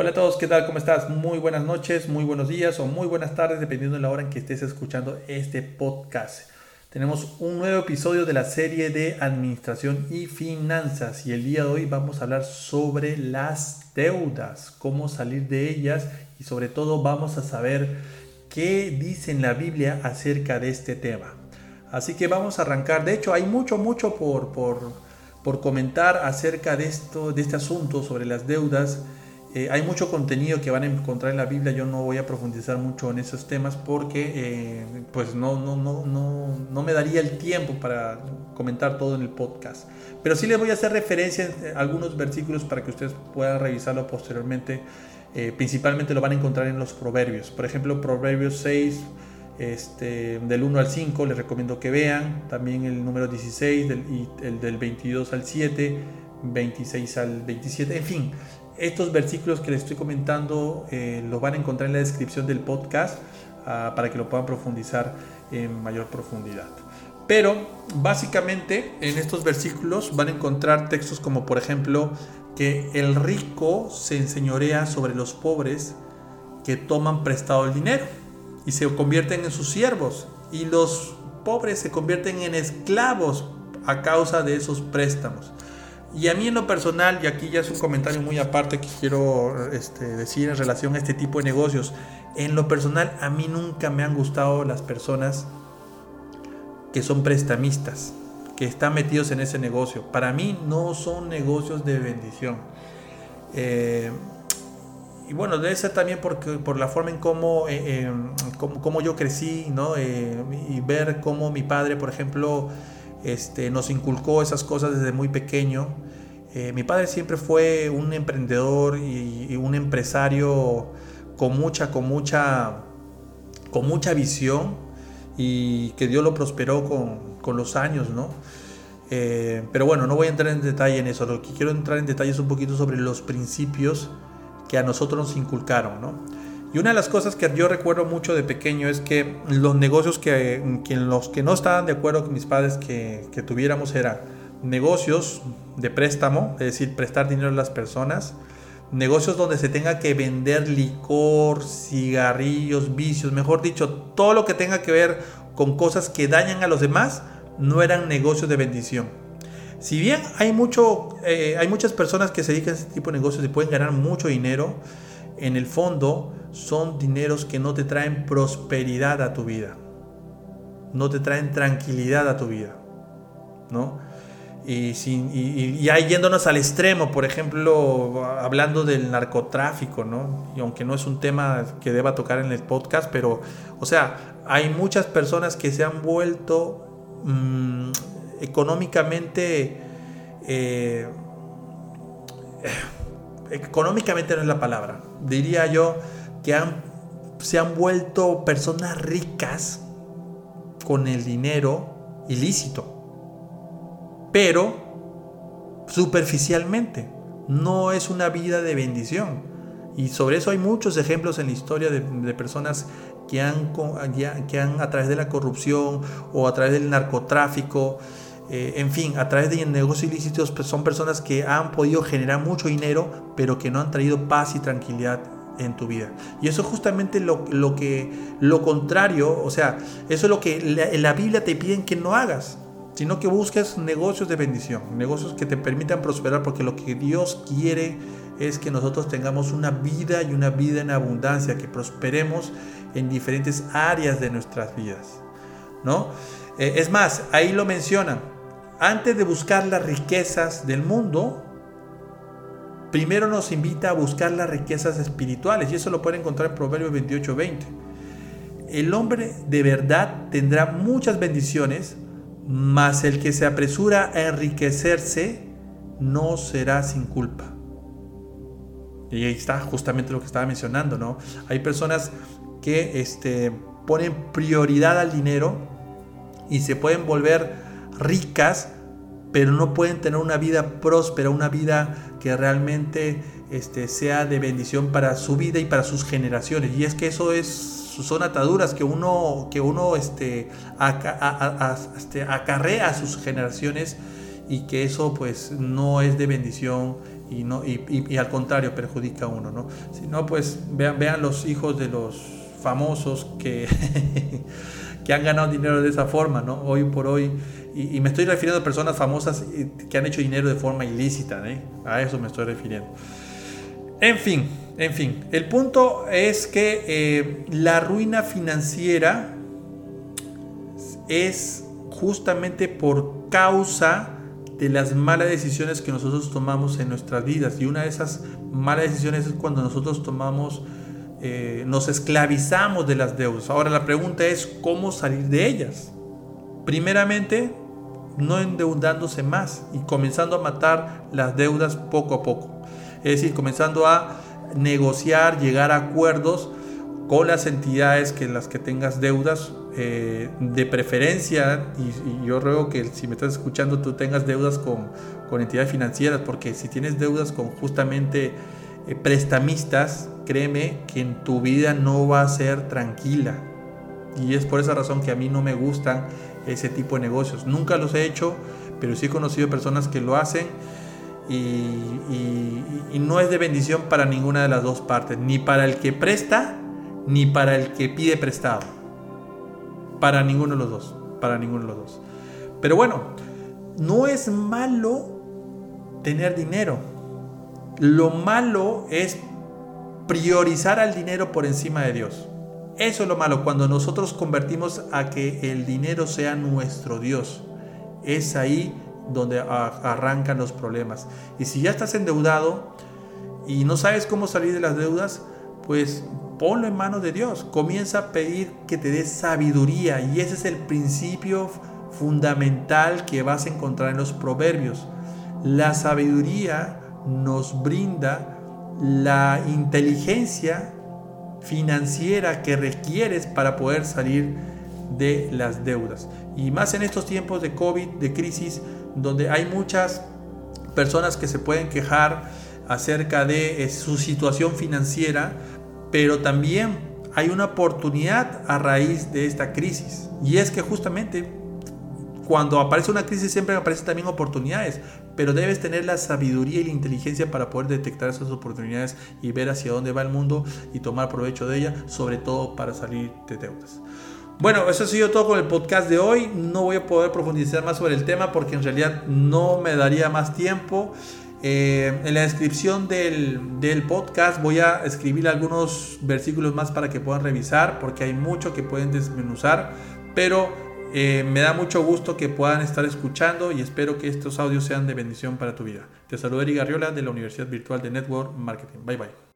Hola a todos, ¿qué tal? ¿Cómo estás? Muy buenas noches, muy buenos días o muy buenas tardes, dependiendo de la hora en que estés escuchando este podcast. Tenemos un nuevo episodio de la serie de Administración y Finanzas y el día de hoy vamos a hablar sobre las deudas, cómo salir de ellas y sobre todo vamos a saber qué dice en la Biblia acerca de este tema. Así que vamos a arrancar. De hecho, hay mucho, mucho por, por, por comentar acerca de, esto, de este asunto sobre las deudas. Eh, hay mucho contenido que van a encontrar en la Biblia, yo no voy a profundizar mucho en esos temas porque eh, pues no, no, no, no, no me daría el tiempo para comentar todo en el podcast. Pero sí les voy a hacer referencia a algunos versículos para que ustedes puedan revisarlo posteriormente. Eh, principalmente lo van a encontrar en los proverbios. Por ejemplo, Proverbios 6, este, del 1 al 5, les recomiendo que vean. También el número 16 del, el del 22 al 7, 26 al 27, en fin estos versículos que les estoy comentando eh, los van a encontrar en la descripción del podcast ah, para que lo puedan profundizar en mayor profundidad. Pero básicamente en estos versículos van a encontrar textos como por ejemplo que el rico se enseñorea sobre los pobres que toman prestado el dinero y se convierten en sus siervos y los pobres se convierten en esclavos a causa de esos préstamos. Y a mí en lo personal, y aquí ya es un comentario muy aparte que quiero este, decir en relación a este tipo de negocios, en lo personal a mí nunca me han gustado las personas que son prestamistas, que están metidos en ese negocio. Para mí no son negocios de bendición. Eh, y bueno, debe ser también porque, por la forma en cómo, eh, eh, yo crecí, ¿no? y ver cómo mi padre, por ejemplo, este, nos inculcó esas cosas desde muy pequeño. Eh, mi padre siempre fue un emprendedor y, un empresario con mucha, con mucha, con mucha visión y que Dios lo prosperó con, con los años, ¿no? Eh, pero bueno, no voy a entrar en detalle en eso. Lo que quiero entrar en detalle es un poquito sobre los principios que a nosotros nos inculcaron, ¿no? Y una de las cosas que yo recuerdo mucho de pequeño es que los negocios que, los que no estaban de acuerdo con mis padres que, que tuviéramos eran negocios de préstamo, es decir, prestar dinero a las personas, negocios donde se tenga que vender licor, cigarrillos, vicios, mejor dicho, todo lo que tenga que ver con cosas que dañan a los demás, no eran negocios de bendición. Si bien hay, mucho, eh, hay muchas personas que se dedican a este tipo de negocios y pueden ganar mucho dinero, en el fondo son dineros que no te traen prosperidad a tu vida. No te traen tranquilidad a tu vida. ¿No? Y, sin, y, ahí yéndonos al extremo, por ejemplo, hablando del narcotráfico, ¿no? Y aunque no es un tema que deba tocar en el podcast, pero, o sea, hay muchas personas que se han vuelto mm, económicamente... Eh, económicamente no es la palabra, diría yo que se han vuelto personas ricas con el dinero ilícito, pero superficialmente, no es una vida de bendición. Y sobre eso hay muchos ejemplos en la historia de, personas que han, que han a través de la corrupción o a través del narcotráfico, eh, en fin, a través de negocios ilícitos pues son personas que han podido generar mucho dinero, pero que no han traído paz y tranquilidad en tu vida. Y eso es justamente lo, lo que, lo contrario, o sea, eso es lo que en la Biblia te piden que no hagas, sino que busques negocios de bendición, negocios que te permitan prosperar, porque lo que Dios quiere es que nosotros tengamos una vida y una vida en abundancia, que prosperemos en diferentes áreas de nuestras vidas, ¿no? Eh, es más, ahí lo mencionan, antes de buscar las riquezas del mundo, primero nos invita a buscar las riquezas espirituales y eso lo pueden encontrar en Proverbios 28-20. El hombre de verdad tendrá muchas bendiciones, mas el que se apresura a enriquecerse no será sin culpa. Y ahí está justamente lo que estaba mencionando, ¿no? Hay personas que este, ponen prioridad al dinero y se pueden volver ricas, pero no pueden tener una vida próspera, una vida que realmente este, sea de bendición para su vida y para sus generaciones. Y es que eso es, son ataduras que uno, que uno este, este, acarrea a sus generaciones y que eso pues no es de bendición y, no, y, al contrario perjudica a uno. ¿no? Si no, pues vean, vean los hijos de los famosos que, que han ganado dinero de esa forma, ¿no? hoy por hoy. Y, me estoy refiriendo a personas famosas que han hecho dinero de forma ilícita, ¿eh? a eso me estoy refiriendo. En fin, en fin, el punto es que eh, la ruina financiera es justamente por causa de las malas decisiones que nosotros tomamos en nuestras vidas. Y una de esas malas decisiones es cuando nosotros tomamos, eh, nos esclavizamos de las deudas. Ahora la pregunta es cómo salir de ellas. Primeramente, no endeudándose más y comenzando a matar las deudas poco a poco. Es decir, comenzando a negociar, llegar a acuerdos con las entidades que las que tengas deudas eh, de preferencia y, yo ruego que si me estás escuchando tú tengas deudas con, con entidades financieras porque si tienes deudas con justamente eh, prestamistas créeme que en tu vida no va a ser tranquila y es por esa razón que a mí no me gustan ese tipo de negocios nunca los he hecho pero sí he conocido personas que lo hacen y, no es de bendición para ninguna de las dos partes, ni para el que presta, ni para el que pide prestado. Para ninguno de los dos, para ninguno de los dos. Pero bueno, no es malo tener dinero. Lo malo es priorizar al dinero por encima de Dios. Eso es lo malo, cuando nosotros convertimos a que el dinero sea nuestro Dios. Es ahí donde arrancan los problemas. Y si ya estás endeudado y no sabes cómo salir de las deudas, pues ponlo en manos de Dios. Comienza a pedir que te dé sabiduría y ese es el principio fundamental que vas a encontrar en los proverbios. La sabiduría nos brinda la inteligencia financiera que requieres para poder salir de las deudas. Y más en estos tiempos de COVID, de crisis, donde hay muchas personas que se pueden quejar acerca de eh, su situación financiera, pero también hay una oportunidad a raíz de esta crisis. Y es que justamente cuando aparece una crisis siempre aparecen también oportunidades, pero debes tener la sabiduría y la inteligencia para poder detectar esas oportunidades y ver hacia dónde va el mundo y tomar provecho de ella, sobre todo para salir de deudas. Bueno, eso ha sido todo con el podcast de hoy. No voy a poder profundizar más sobre el tema porque en realidad no me daría más tiempo. Eh, en la descripción del, del, podcast voy a escribir algunos versículos más para que puedan revisar porque hay mucho que pueden desmenuzar. Pero eh, me da mucho gusto que puedan estar escuchando y espero que estos audios sean de bendición para tu vida. Te saludo Eric Garriola de la Universidad Virtual de Network Marketing. Bye bye.